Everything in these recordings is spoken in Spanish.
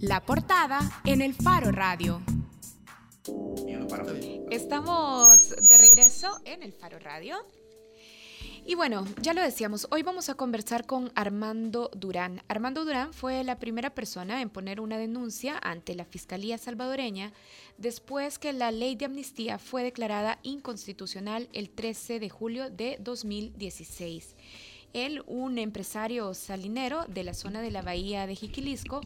La portada en el Faro Radio. Estamos de regreso en el Faro Radio. Y bueno, ya lo decíamos, hoy vamos a conversar con Armando Durán. Armando Durán fue la primera persona en poner una denuncia ante la Fiscalía salvadoreña después que la ley de amnistía fue declarada inconstitucional el 13 de julio de 2016. Él, un empresario salinero de la zona de la bahía de Jiquilisco,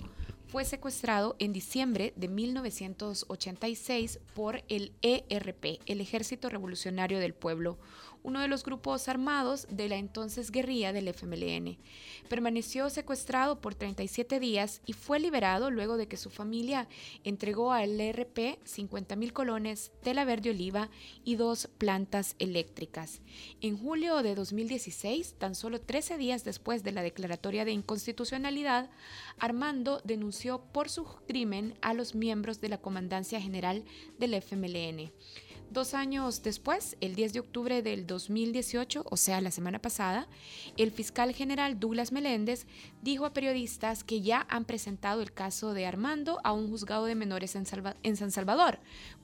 fue secuestrado en diciembre de 1986 por el ERP, el Ejército Revolucionario del Pueblo, uno de los grupos armados de la entonces guerrilla del FMLN. Permaneció secuestrado por 37 días y fue liberado luego de que su familia entregó al ERP 50 mil colones, tela verde oliva y dos plantas eléctricas. En julio de 2016, tan solo 13 días después de la declaratoria de inconstitucionalidad, Armando denunció por su crimen a los miembros de la Comandancia General del FMLN. Dos años después, el 10 de octubre del 2018, o sea, la semana pasada, el fiscal general Douglas Meléndez dijo a periodistas que ya han presentado el caso de Armando a un juzgado de menores en, en San Salvador.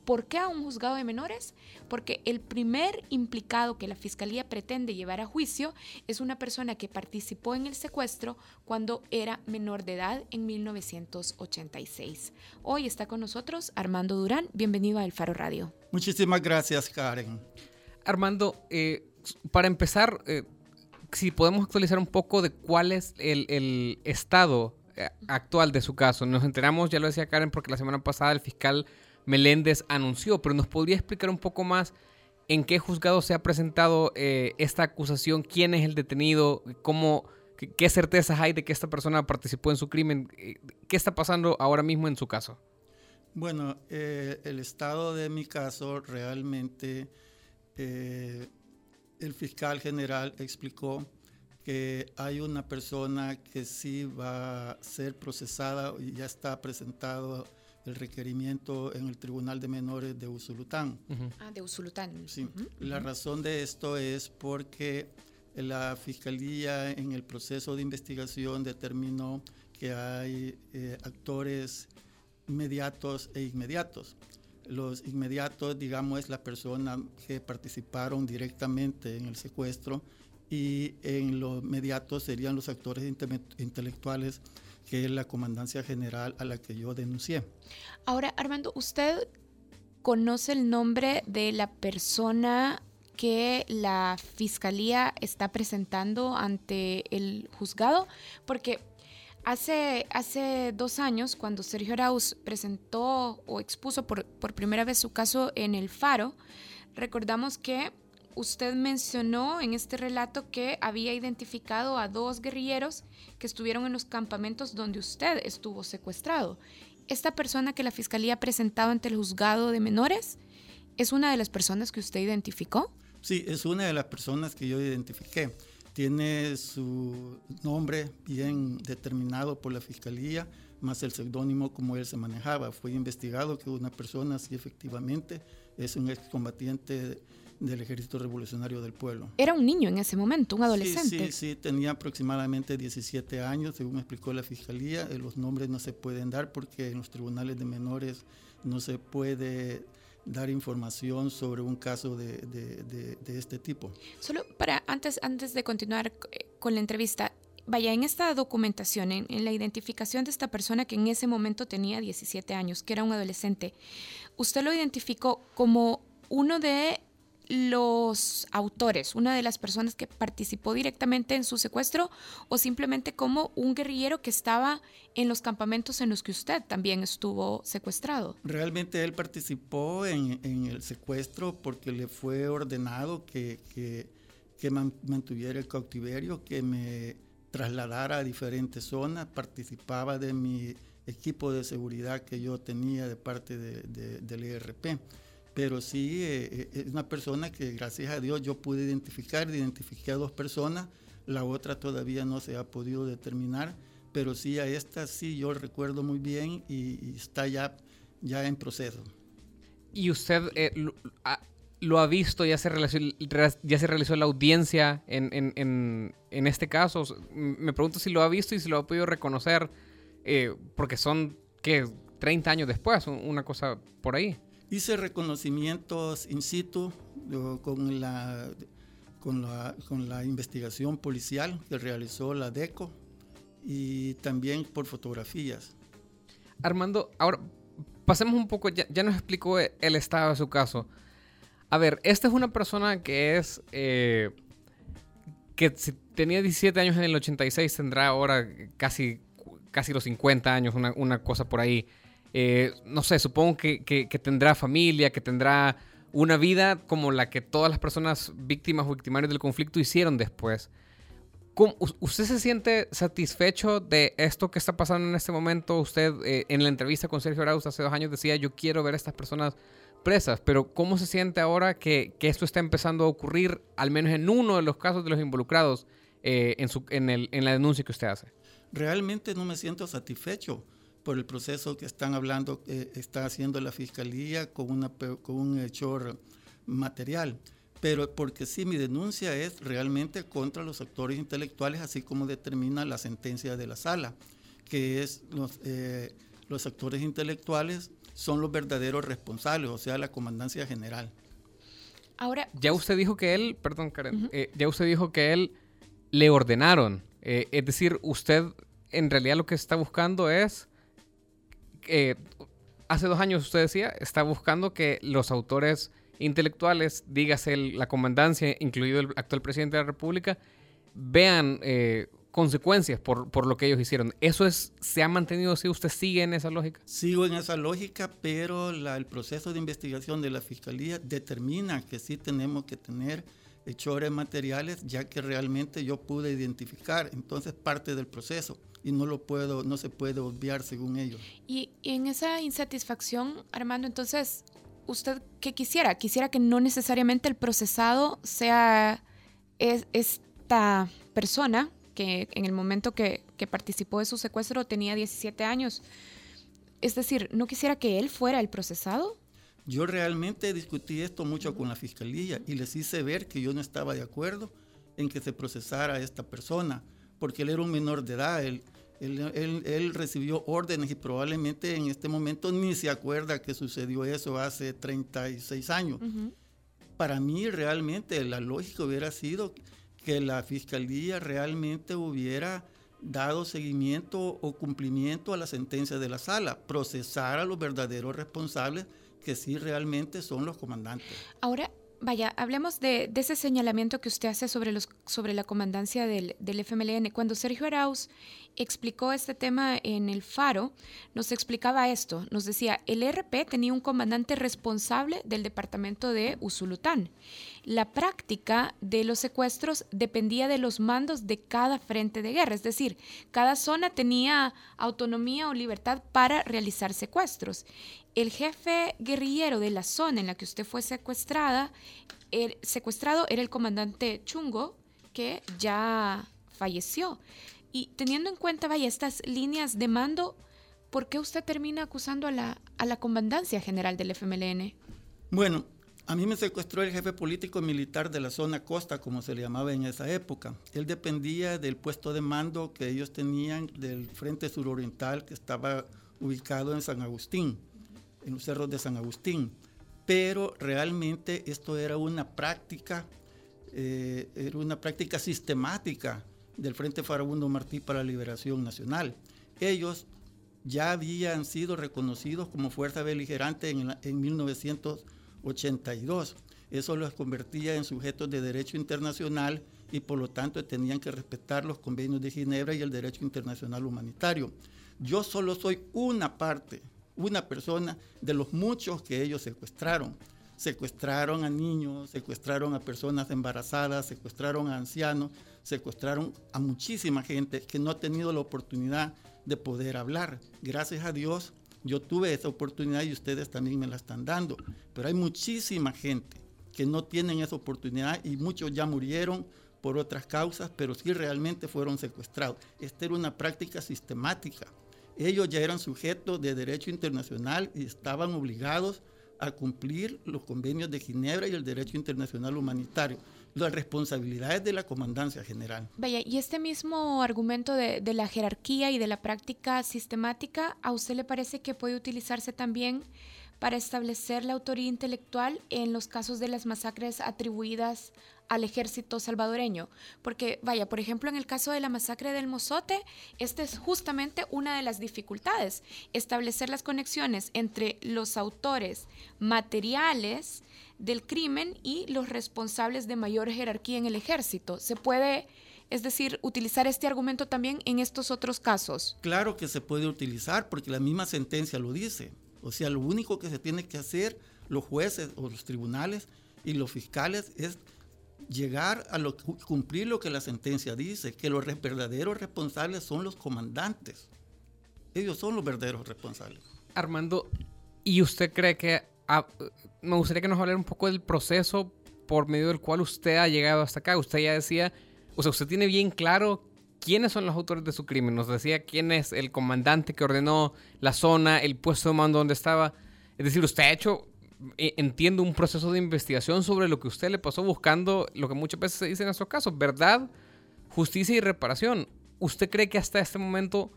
¿Por qué a un juzgado de menores? Porque el primer implicado que la fiscalía pretende llevar a juicio es una persona que participó en el secuestro cuando era menor de edad en 1986. Hoy está con nosotros Armando Durán. Bienvenido a El Faro Radio. Muchísimas gracias, Karen. Armando, eh, para empezar, eh, si podemos actualizar un poco de cuál es el, estado eh, actual de su caso. Nos enteramos, ya lo decía Karen, porque la semana pasada el fiscal Meléndez anunció, pero nos podría explicar un poco más en qué juzgado se ha presentado esta acusación, quién es el detenido, cómo, qué certezas hay de que esta persona participó en su crimen, qué está pasando ahora mismo en su caso. Bueno, eh, el estado de mi caso realmente eh, el fiscal general explicó que hay una persona que sí va a ser procesada y ya está presentado el requerimiento en el Tribunal de Menores de Usulután. Ah, de Usulután. Sí. La razón de esto es porque la Fiscalía en el proceso de investigación determinó que hay eh, actores inmediatos e inmediatos. Los inmediatos, digamos, es la persona que participaron directamente en el secuestro y en los inmediatos serían los actores intelectuales que es la comandancia general a la que yo denuncié. Ahora, Armando, ¿usted conoce el nombre de la persona que la fiscalía está presentando ante el juzgado? Porque Hace, hace dos años, cuando Sergio Arauz presentó o expuso por, por primera vez su caso en el Faro, recordamos que usted mencionó en este relato que había identificado a dos guerrilleros que estuvieron en los campamentos donde usted estuvo secuestrado. Esta persona que la fiscalía ha presentado ante el juzgado de menores es una de las personas que usted identificó. Sí, es una de las personas que yo identifiqué tiene su nombre bien determinado por la fiscalía, más el seudónimo como él se manejaba. Fue investigado que una persona, sí, efectivamente, es un excombatiente del Ejército Revolucionario del Pueblo. Era un niño en ese momento, un adolescente. Sí, sí, sí tenía aproximadamente 17 años, según me explicó la fiscalía. Eh, los nombres no se pueden dar porque en los tribunales de menores no se puede dar información sobre un caso de, este tipo. Solo para, antes, antes de continuar eh, con la entrevista, vaya, en esta documentación, en, en, la identificación de esta persona que en ese momento tenía 17 años, que era un adolescente, usted lo identificó como uno de los autores, una de las personas que participó directamente en su secuestro o simplemente como un guerrillero que estaba en los campamentos en los que usted también estuvo secuestrado? Realmente él participó en, el secuestro porque le fue ordenado que, que, mantuviera el cautiverio, que me trasladara a diferentes zonas, participaba de mi equipo de seguridad que yo tenía de parte de, del ERP pero sí eh, eh, es una persona que gracias a Dios yo pude identificar, identifiqué a dos personas, la otra todavía no se ha podido determinar, pero sí a esta sí yo recuerdo muy bien y, está ya, ya en proceso. ¿Y usted eh, lo, ha, visto? ¿Ya se realizó, ya se realizó la audiencia en, en, en, este caso? Me pregunto si lo ha visto y si lo ha podido reconocer, porque son ¿qué? 30 años después, una cosa por ahí. Hice reconocimientos in situ con la, con la, con la investigación policial que realizó la DECO y también por fotografías. Armando, ahora pasemos un poco, ya, nos explicó el estado de su caso. A ver, esta es una persona que es, eh, que tenía 17 años en el 86, tendrá ahora casi, casi los 50 años, una, una cosa por ahí. Eh, no sé, supongo que, tendrá familia, que tendrá una vida como la que todas las personas víctimas o victimarios del conflicto hicieron después. ¿Usted se siente satisfecho de esto que está pasando en este momento? Usted eh, en la entrevista con Sergio Arauz hace dos años decía, yo quiero ver a estas personas presas, pero ¿cómo se siente ahora que, esto está empezando a ocurrir, al menos en uno de los casos de los involucrados eh, en la denuncia que usted hace? Realmente no me siento satisfecho por el proceso que están hablando, eh, está haciendo la fiscalía con, una, con un hecho material pero porque sí, mi denuncia es realmente contra los actores intelectuales, así como determina la sentencia de la sala, que es los, eh, los actores intelectuales son los verdaderos responsables, o sea, la comandancia general. Ahora, ya usted dijo que él, perdón Karen, eh, ya usted dijo que él le ordenaron, eh, es decir, usted en realidad lo que está buscando es, hace dos años usted decía, está buscando que los autores intelectuales, dígase la comandancia, incluido el actual presidente de la República, vean eh, consecuencias por, por, lo que ellos hicieron. ¿Eso es, se ha mantenido así? ¿Usted sigue en esa lógica? Sigo en esa lógica, pero el proceso de investigación de la Fiscalía determina que sí tenemos que tener hechores materiales, ya que realmente yo pude identificar, entonces parte del proceso y no lo puedo, no se puede obviar según ellos. Y, en esa insatisfacción, Armando, entonces usted qué quisiera? Quisiera que no necesariamente el procesado sea esta persona que en el momento que, participó de su secuestro tenía 17 años. Es decir, ¿no quisiera que él fuera el procesado? Yo realmente discutí esto mucho con la fiscalía y les hice ver que yo no estaba de acuerdo en que se procesara a esta persona, porque él era un menor de edad, él, él, recibió órdenes y probablemente en este momento ni se acuerda que sucedió eso hace 36 años. Para mí realmente la lógica hubiera sido que la fiscalía realmente hubiera dado seguimiento o cumplimiento a la sentencia de la sala, procesar a los verdaderos responsables que sí realmente son los comandantes. Ahora, vaya, hablemos de, ese señalamiento que usted hace sobre, los, sobre la comandancia del, del FMLN. Cuando Sergio Arauz explicó este tema en el Faro, nos explicaba esto. Nos decía, el RP tenía un comandante responsable del departamento de Usulután. La práctica de los secuestros dependía de los mandos de cada frente de guerra, es decir, cada zona tenía autonomía o libertad para realizar secuestros. El jefe guerrillero de la zona en la que usted fue secuestrada, el secuestrado era el comandante Chungo, que ya falleció. Y teniendo en cuenta, vaya, estas líneas de mando, ¿por qué usted termina acusando a la, a la comandancia general del FMLN? Bueno, a mí me secuestró el jefe político militar de la zona costa, como se le llamaba en esa época. Él dependía del puesto de mando que ellos tenían del Frente Suroriental que estaba ubicado en San Agustín, en los cerros de San Agustín. Pero realmente esto era una práctica, eh, era una práctica sistemática del Frente Farabundo Martí para la Liberación Nacional. Ellos ya habían sido reconocidos como fuerza beligerante en, en 1982. Eso los convertía en sujetos de derecho internacional y por lo tanto tenían que respetar los convenios de Ginebra y el derecho internacional humanitario. Yo solo soy una parte, una persona de los muchos que ellos secuestraron secuestraron a niños, secuestraron a personas embarazadas, secuestraron a ancianos, secuestraron a muchísima gente que no ha tenido la oportunidad de poder hablar. Gracias a Dios yo tuve esa oportunidad y ustedes también me la están dando. Pero hay muchísima gente que no tienen esa oportunidad y muchos ya murieron por otras causas, pero sí realmente fueron secuestrados. Esta era una práctica sistemática. Ellos ya eran sujetos de derecho internacional y estaban obligados a cumplir los convenios de Ginebra y el derecho internacional humanitario. Las responsabilidades de la comandancia general. Vaya, y este mismo argumento de, de, la jerarquía y de la práctica sistemática, ¿a usted le parece que puede utilizarse también para establecer la autoría intelectual en los casos de las masacres atribuidas al ejército salvadoreño. Porque, vaya, por ejemplo, en el caso de la masacre del Mozote, esta es justamente una de las dificultades, establecer las conexiones entre los autores materiales del crimen y los responsables de mayor jerarquía en el ejército. Se puede, es decir, utilizar este argumento también en estos otros casos. Claro que se puede utilizar porque la misma sentencia lo dice. O sea, lo único que se tiene que hacer los jueces o los tribunales y los fiscales es llegar a lo, cumplir lo que la sentencia dice, que los verdaderos responsables son los comandantes. Ellos son los verdaderos responsables. Armando, ¿y usted cree que... Me gustaría que nos hablara un poco del proceso por medio del cual usted ha llegado hasta acá. Usted ya decía, o sea, usted tiene bien claro quiénes son los autores de su crimen. Nos decía quién es el comandante que ordenó la zona, el puesto de mando donde estaba. Es decir, usted ha hecho e, entiendo un proceso de investigación sobre lo que usted le pasó buscando lo que muchas veces se dice en estos casos, verdad, justicia y reparación. ¿Usted cree que hasta este momento,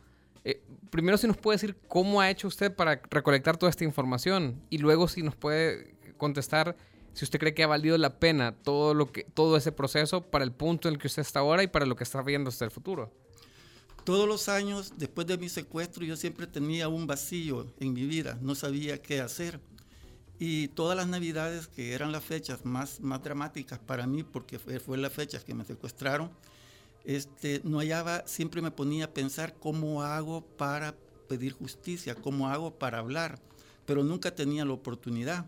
eh, primero si nos puede decir cómo ha hecho usted para recolectar toda esta información y luego si nos puede contestar si usted cree que ha valido la pena todo, lo que, todo ese proceso para el punto en el que usted está ahora y para lo que está viendo hasta el futuro? Todos los años, después de mi secuestro, yo siempre tenía un vacío en mi vida, no sabía qué hacer y todas las navidades, que eran las fechas más, más dramáticas para mí, porque fue, fue las fechas que me secuestraron, este, no hallaba, siempre me ponía a pensar cómo hago para pedir justicia, cómo hago para hablar, pero nunca tenía la oportunidad.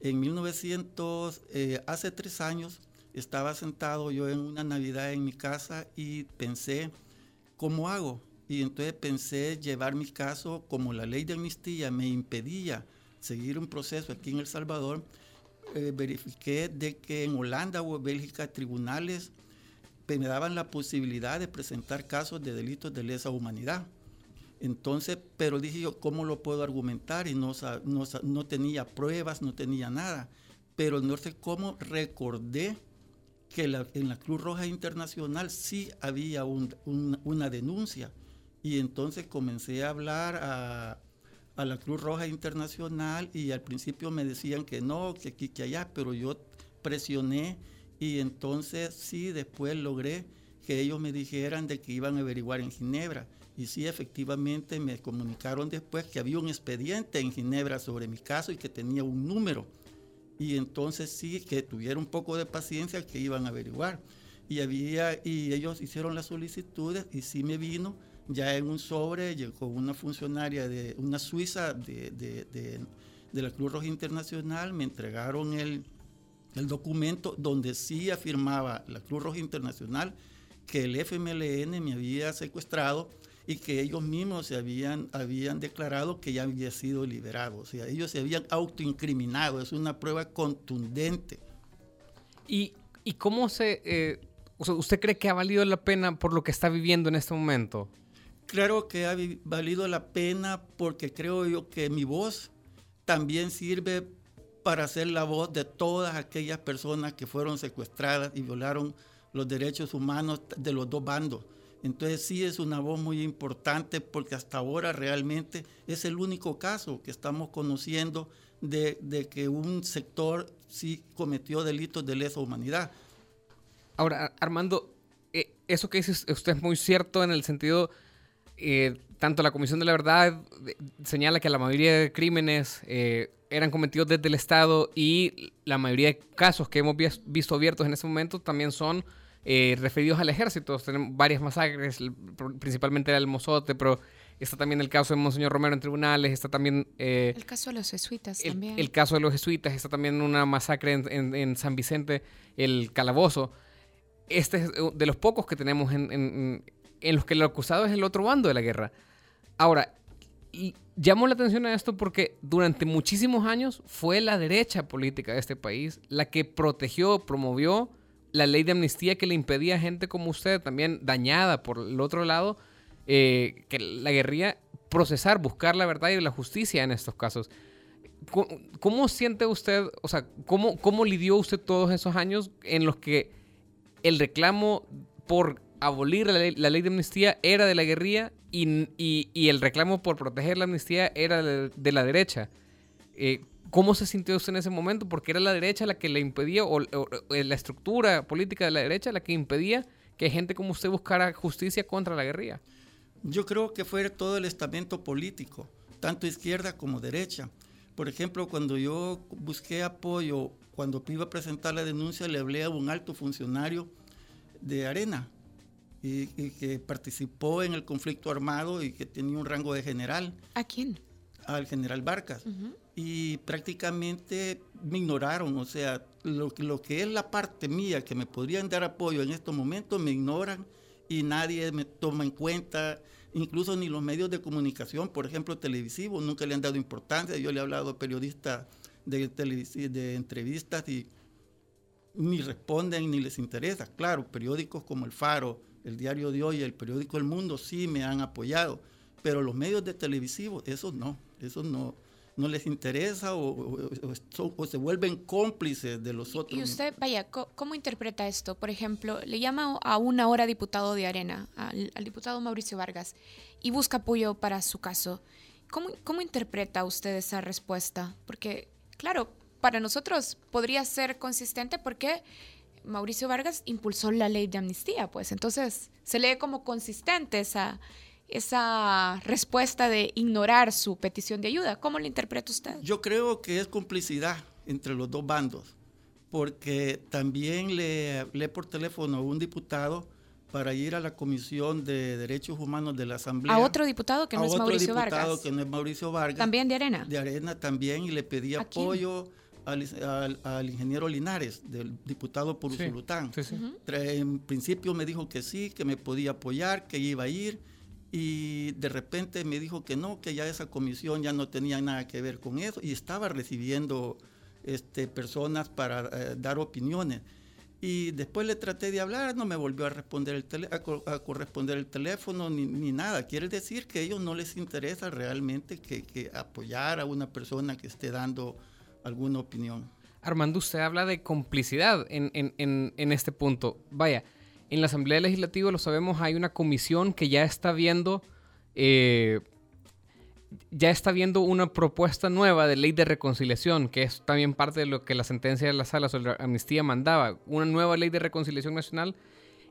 En 1900, eh, hace tres años, estaba sentado yo en una Navidad en mi casa y pensé, ¿cómo hago? Y entonces pensé llevar mi caso como la ley de amnistía me impedía seguir un proceso aquí en El Salvador, eh, verifiqué de que en Holanda o Bélgica tribunales me daban la posibilidad de presentar casos de delitos de lesa humanidad. Entonces, pero dije yo, ¿cómo lo puedo argumentar? Y no, no, no tenía pruebas, no tenía nada. Pero no sé cómo recordé que en la Cruz Roja Internacional sí había una denuncia. Y entonces comencé a hablar a, a la Cruz Roja Internacional y al principio me decían que no, que aquí, que allá, pero yo presioné y entonces sí, después logré que ellos me dijeran de que iban a averiguar en Ginebra. Y sí, efectivamente me comunicaron después que había un expediente en Ginebra sobre mi caso y que tenía un número. Y entonces sí, que tuviera un poco de paciencia que iban a averiguar. Y, había, y ellos hicieron las solicitudes y sí me vino ya en un sobre con una funcionaria de una suiza de, de, la Cruz Roja Internacional, me entregaron el, el, documento donde sí afirmaba la Cruz Roja Internacional que el FMLN me había secuestrado y que ellos mismos se habían, habían declarado que ya había sido liberado. O sea, ellos se habían autoincriminado. Es una prueba contundente. ¿Y, y cómo se... Eh, ¿Usted cree que ha valido la pena por lo que está viviendo en este momento? Claro que ha valido la pena porque creo yo que mi voz también sirve para ser la voz de todas aquellas personas que fueron secuestradas y violaron los derechos humanos de los dos bandos. Entonces sí es una voz muy importante porque hasta ahora realmente es el único caso que estamos conociendo de, que un sector sí cometió delitos de lesa humanidad. Ahora, Armando, eh, eso que dice usted es muy cierto en el sentido eh, tanto la Comisión de la Verdad señala que la mayoría de crímenes eh, eran cometidos desde el Estado y la mayoría de casos que hemos visto abiertos en este momento también son eh, referidos al ejército. Tenemos varias masacres, principalmente el Mozote, pero está también el caso de Monseñor Romero en tribunales, está también... el caso de los jesuitas el, también. El caso de los jesuitas, está también una masacre en, San Vicente, el Calabozo. Este es de los pocos que tenemos en en los que el acusado es el otro bando de la guerra. Ahora, llamo la atención a esto porque durante muchísimos años fue la derecha política de este país la que protegió, promovió la ley de amnistía que le impedía a gente como usted, también dañada por el otro lado, eh, que la guerrilla procesar, buscar la verdad y la justicia en estos casos. ¿Cómo, siente usted, o sea, cómo, cómo lidió usted todos esos años en los que el reclamo por abolir la ley, de amnistía era de la guerrilla y, el reclamo por proteger la amnistía era de, la derecha. Eh, ¿Cómo se sintió usted en ese momento? Porque era la derecha la que le impedía, o, la estructura política de la derecha la que impedía que gente como usted buscara justicia contra la guerrilla. Yo creo que fue todo el estamento político, tanto izquierda como derecha. Por ejemplo, cuando yo busqué apoyo, cuando iba a presentar la denuncia, le hablé a un alto funcionario de Arena, y, que participó en el conflicto armado y que tenía un rango de general. ¿A quién? Al general Vargas. Y prácticamente me ignoraron, o sea, lo, lo que es la parte mía que me podrían dar apoyo en estos momentos me ignoran y nadie me toma en cuenta, incluso ni los medios de comunicación, por ejemplo, televisivos, nunca le han dado importancia. Yo le he hablado a periodistas de, de entrevistas y ni responden ni les interesa. Claro, periódicos como El Faro, el diario de hoy, el periódico El Mundo sí me han apoyado, pero los medios de televisivo, esos no, esos no, no les interesa o, se vuelven cómplices de los otros. Y usted, vaya, ¿cómo, interpreta esto? Por ejemplo, le llama a una hora diputado de Arena, al, diputado Mauricio Vargas, y busca apoyo para su caso. ¿Cómo, ¿Cómo interpreta usted esa respuesta? Porque, claro, para nosotros podría ser consistente porque Mauricio Vargas impulsó la ley de amnistía, pues entonces se lee como consistente esa, esa respuesta de ignorar su petición de ayuda. ¿Cómo lo interpreta usted? Yo creo que es complicidad entre los dos bandos, porque también le hablé por teléfono a un diputado para ir a la Comisión de Derechos Humanos de la Asamblea. A otro diputado que no es Mauricio Vargas. A otro diputado que no es Mauricio Vargas. También de Arena. De Arena también, y le pedí apoyo al, ingeniero Linares, del diputado por Usulután. En principio me dijo que sí, que me podía apoyar, que iba a ir, y de repente me dijo que no, que ya esa comisión ya no tenía nada que ver con eso, y estaba recibiendo este, personas para eh, dar opiniones. Y después le traté de hablar, no me volvió a responder el a, corresponder el teléfono ni, ni, nada. Quiere decir que a ellos no les interesa realmente que, que apoyar a una persona que esté dando alguna opinión. Armando, usted habla de complicidad en, en, en, este punto. Vaya, en la Asamblea Legislativa, lo sabemos, hay una comisión que ya está viendo, eh, ya está viendo una propuesta nueva de ley de reconciliación, que es también parte de lo que la sentencia de la sala sobre amnistía mandaba, una nueva ley de reconciliación nacional.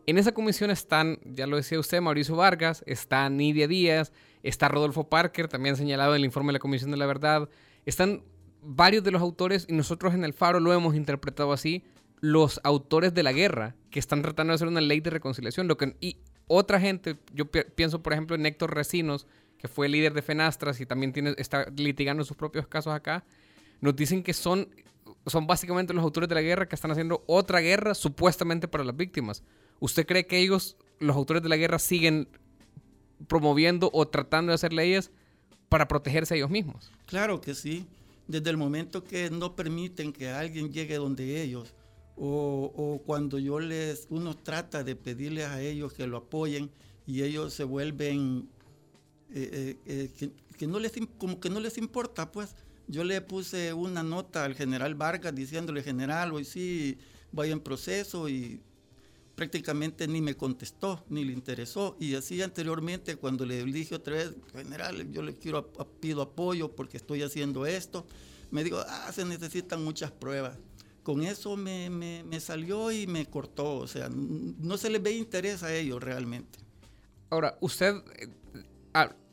En esa comisión están, ya lo decía usted, Mauricio Vargas, está Nidia Díaz, está Rodolfo Parker, también señalado en el informe de la Comisión de la Verdad, están varios de los autores, y nosotros en el Faro lo hemos interpretado así, los autores de la guerra, que están tratando de hacer una ley de reconciliación. Lo que, y otra gente, yo pienso por ejemplo en Héctor Recinos, que fue líder de Fenastras y también tiene, está litigando sus propios casos acá, nos dicen que son, son básicamente los autores de la guerra que están haciendo otra guerra supuestamente para las víctimas. ¿Usted cree que ellos, los autores de la guerra, siguen promoviendo o tratando de hacer leyes para protegerse a ellos mismos? Claro que sí desde el momento que no permiten que alguien llegue donde ellos, o, cuando yo les, uno trata de pedirles a ellos que lo apoyen y ellos se vuelven, eh, eh, eh, que, no les, como que no les importa, pues yo le puse una nota al general Vargas diciéndole, general, hoy sí voy en proceso y prácticamente ni me contestó, ni le interesó. Y así anteriormente, cuando le dije otra vez, general, yo le quiero, pido apoyo porque estoy haciendo esto, me dijo, ah, se necesitan muchas pruebas. Con eso me, me, salió y me cortó, o sea, no se les ve interés a ellos realmente. Ahora, usted, eh,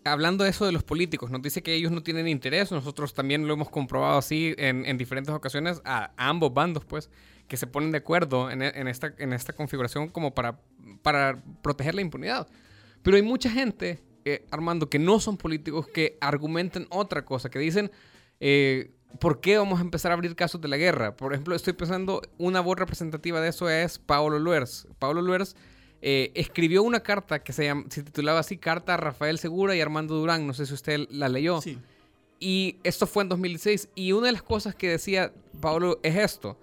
hablando de eso de los políticos, nos dice que ellos no tienen interés, nosotros también lo hemos comprobado así en, en diferentes ocasiones a, a ambos bandos, pues que se ponen de acuerdo en, esta, en esta configuración como para, para proteger la impunidad. Pero hay mucha gente, eh, Armando, que no son políticos, que argumentan otra cosa, que dicen, eh, ¿por qué vamos a empezar a abrir casos de la guerra? Por ejemplo, estoy pensando, una voz representativa de eso es Pablo Luers. Pablo Luers eh, escribió una carta que se, se, titulaba así, Carta a Rafael Segura y Armando Durán, no sé si usted la leyó. Sí. Y esto fue en 2016. Y una de las cosas que decía Pablo es esto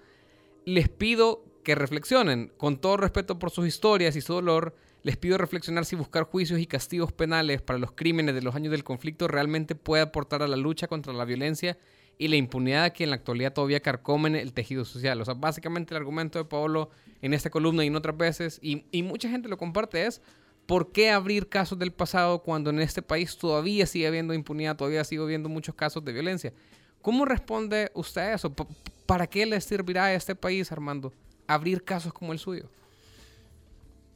les pido que reflexionen. Con todo respeto por sus historias y su dolor, les pido reflexionar si buscar juicios y castigos penales para los crímenes de los años del conflicto realmente puede aportar a la lucha contra la violencia y la impunidad que en la actualidad todavía carcomen el tejido social. O sea, básicamente el argumento de Pablo en esta columna y en otras veces, y, y mucha gente lo comparte, es ¿por qué abrir casos del pasado cuando en este país todavía sigue habiendo impunidad, todavía sigue habiendo muchos casos de violencia? ¿Cómo responde usted a eso? ¿Para qué le servirá a este país, Armando, abrir casos como el suyo?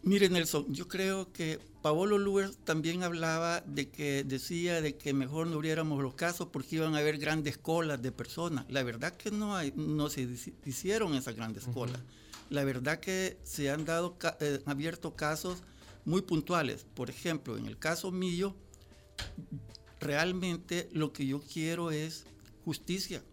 Mire, Nelson, yo creo que Paolo Luer también hablaba de que decía de que mejor no abriéramos los casos porque iban a haber grandes colas de personas. La verdad que no, hay, no se hicieron esas grandes colas. La verdad que se han dado eh, abierto casos muy puntuales. Por ejemplo, en el caso mío, realmente lo que yo quiero es justicia.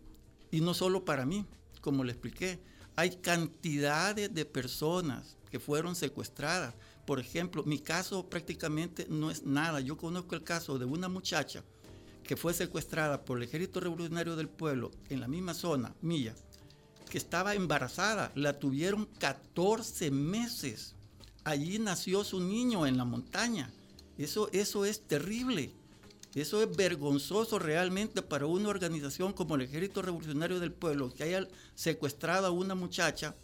Y no solo para mí, como le expliqué. Hay cantidades de personas que fueron secuestradas. Por ejemplo, mi caso prácticamente no es nada. Yo conozco el caso de una muchacha que fue secuestrada por el Ejército Revolucionario del Pueblo en la misma zona, Milla, que estaba embarazada. La tuvieron 14 meses. Allí nació su niño en la montaña. Eso, eso es terrible. Eso es vergonzoso realmente para una organización como el Ejército Revolucionario del Pueblo, que haya secuestrado a una muchacha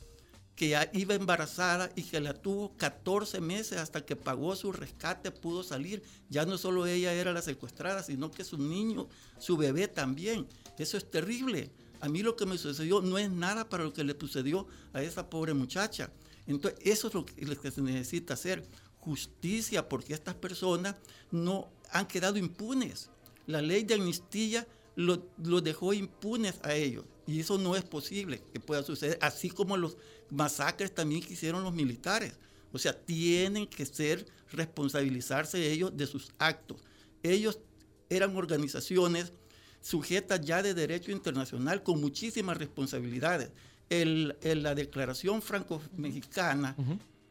que iba embarazada y que la tuvo 14 meses hasta que pagó su rescate, pudo salir. Ya no solo ella era la secuestrada, sino que su niño, su bebé también. Eso es terrible. A mí lo que me sucedió no es nada para lo que le sucedió a esa pobre muchacha. Entonces, eso es lo que, se necesita hacer. Justicia, porque estas personas no han quedado impunes. La ley de amnistía lo dejó impunes a ellos. Y eso no es posible que pueda suceder, así como los masacres también que hicieron los militares. O sea, tienen que ser, responsabilizarse ellos de sus actos. Ellos eran organizaciones sujetas ya de derecho internacional con muchísimas responsabilidades. El, la declaración franco-mexicana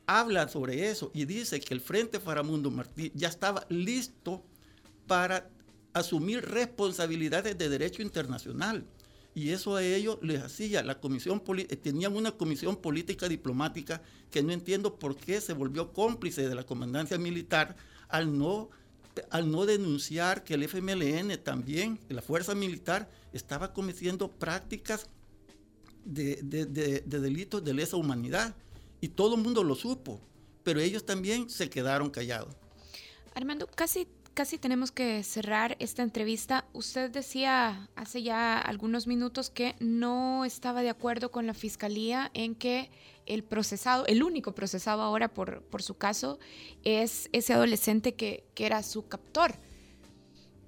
habla sobre eso y dice que el Frente Faramundo Martí ya estaba listo para asumir responsabilidades de derecho internacional y eso a ellos les hacía la comisión eh, tenían una comisión política diplomática que no entiendo por qué se volvió cómplice de la comandancia militar al no al no denunciar que el FMLN también, la fuerza militar, estaba cometiendo prácticas de, de delitos de lesa humanidad. Y todo el mundo lo supo, pero ellos también se quedaron callados. Armando, casi casi tenemos que cerrar esta entrevista. Usted decía hace ya algunos minutos que no estaba de acuerdo con la fiscalía en que el procesado, el único procesado ahora por, por su caso, es ese adolescente que, era su captor.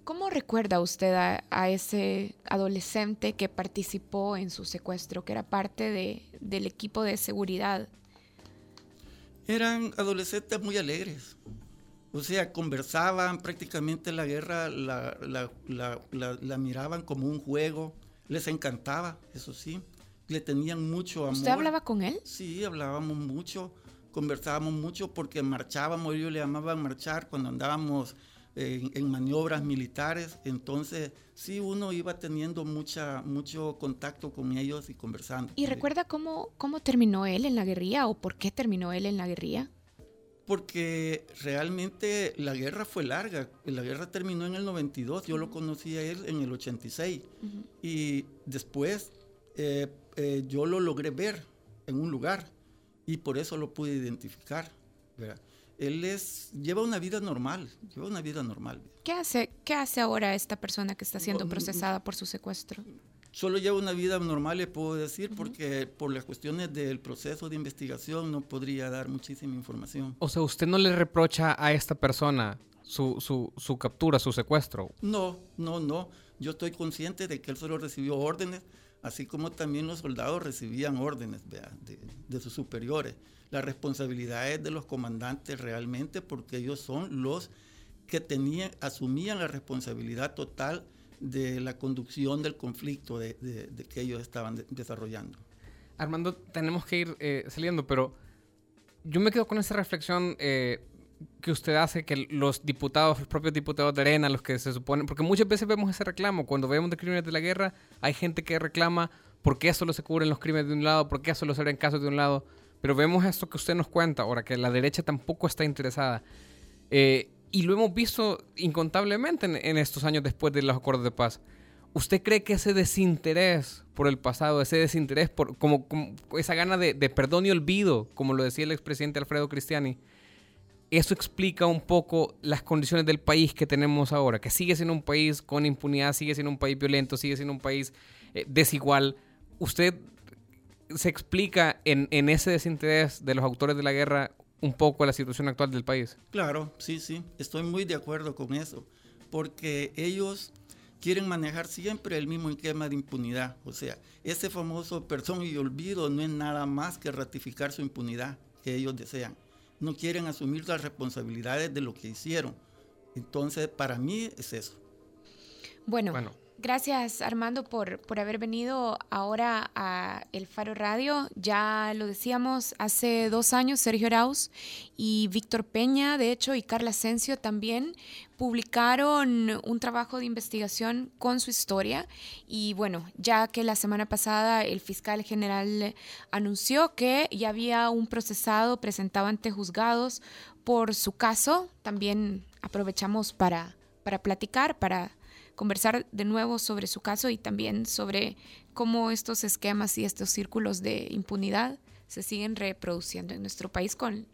¿Cómo recuerda usted a, ese adolescente que participó en su secuestro, que era parte de, del equipo de seguridad? Eran adolescentes muy alegres, o sea, conversaban prácticamente la guerra, la, la, miraban como un juego, les encantaba, eso sí, le tenían mucho amor. ¿Usted hablaba con él? Sí, hablábamos mucho, conversábamos mucho porque marchábamos, ellos le llamaban marchar cuando andábamos en, maniobras militares, entonces sí uno iba teniendo mucha, mucho contacto con ellos y conversando. ¿Y recuerda cómo, cómo terminó él en la guerrilla o por qué terminó él en la guerrilla? Porque realmente la guerra fue larga. La guerra terminó en el 92, yo lo conocí a él en el 86. Y después eh, eh, yo lo logré ver en un lugar y por eso lo pude identificar. Él es, lleva una vida normal, lleva una vida normal. ¿Qué hace, ¿Qué hace ahora esta persona que está siendo procesada por su secuestro? Solo lleva una vida normal, le puedo decir, porque por las cuestiones del proceso de investigación no podría dar muchísima información. O sea, ¿usted no le reprocha a esta persona su, su, su captura, su secuestro? No, no, no. Yo estoy consciente de que él solo recibió órdenes, así como también los soldados recibían órdenes de, de sus superiores. La responsabilidad es de los comandantes realmente, porque ellos son los que tenían, asumían la responsabilidad total de la conducción del conflicto de, que ellos estaban desarrollando. Armando, tenemos que ir eh, saliendo, pero yo me quedo con esa reflexión eh, que usted hace, que los diputados, los propios diputados de Arena, los que se suponen, porque muchas veces vemos ese reclamo, cuando vemos de crímenes de la guerra, hay gente que reclama por qué solo se cubren los crímenes de un lado, por qué solo se ven casos de un lado, pero vemos esto que usted nos cuenta, ahora que la derecha tampoco está interesada. Eh, y lo hemos visto incontablemente en, estos años después de los acuerdos de paz. ¿Usted cree que ese desinterés por el pasado, ese desinterés por como, esa gana de, perdón y olvido, como lo decía el expresidente Alfredo Cristiani, eso explica un poco las condiciones del país que tenemos ahora, que sigue siendo un país con impunidad, sigue siendo un país violento, sigue siendo un país eh, desigual. ¿Usted se explica en, en, ese desinterés de los autores de la guerra un poco la situación actual del país? Claro, sí, sí, estoy muy de acuerdo con eso, porque ellos quieren manejar siempre el mismo esquema de impunidad. O sea, ese famoso perdón y olvido no es nada más que ratificar su impunidad que ellos desean. No quieren asumir las responsabilidades de lo que hicieron. Entonces, para mí es eso. Bueno, bueno Gracias Armando por, por haber venido ahora a El Faro Radio. Ya lo decíamos hace dos años, Sergio Arauz y Víctor Peña, de hecho, y Carla Asensio también publicaron un trabajo de investigación con su historia. Y bueno, ya que la semana pasada el fiscal general anunció que ya había un procesado presentado ante juzgados por su caso, también aprovechamos para, para platicar, para conversar de nuevo sobre su caso y también sobre cómo estos esquemas y estos círculos de impunidad se siguen reproduciendo en nuestro país con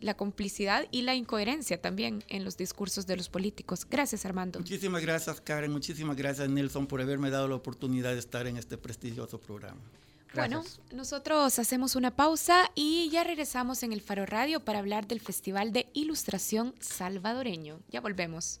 la complicidad y la incoherencia también en los discursos de los políticos. Gracias, Armando. Muchísimas gracias, Karen. Muchísimas gracias, Nelson, por haberme dado la oportunidad de estar en este prestigioso programa. Bueno, nosotros hacemos una pausa y ya regresamos en el Faro Radio para hablar del Festival de Ilustración Salvadoreño. Ya volvemos.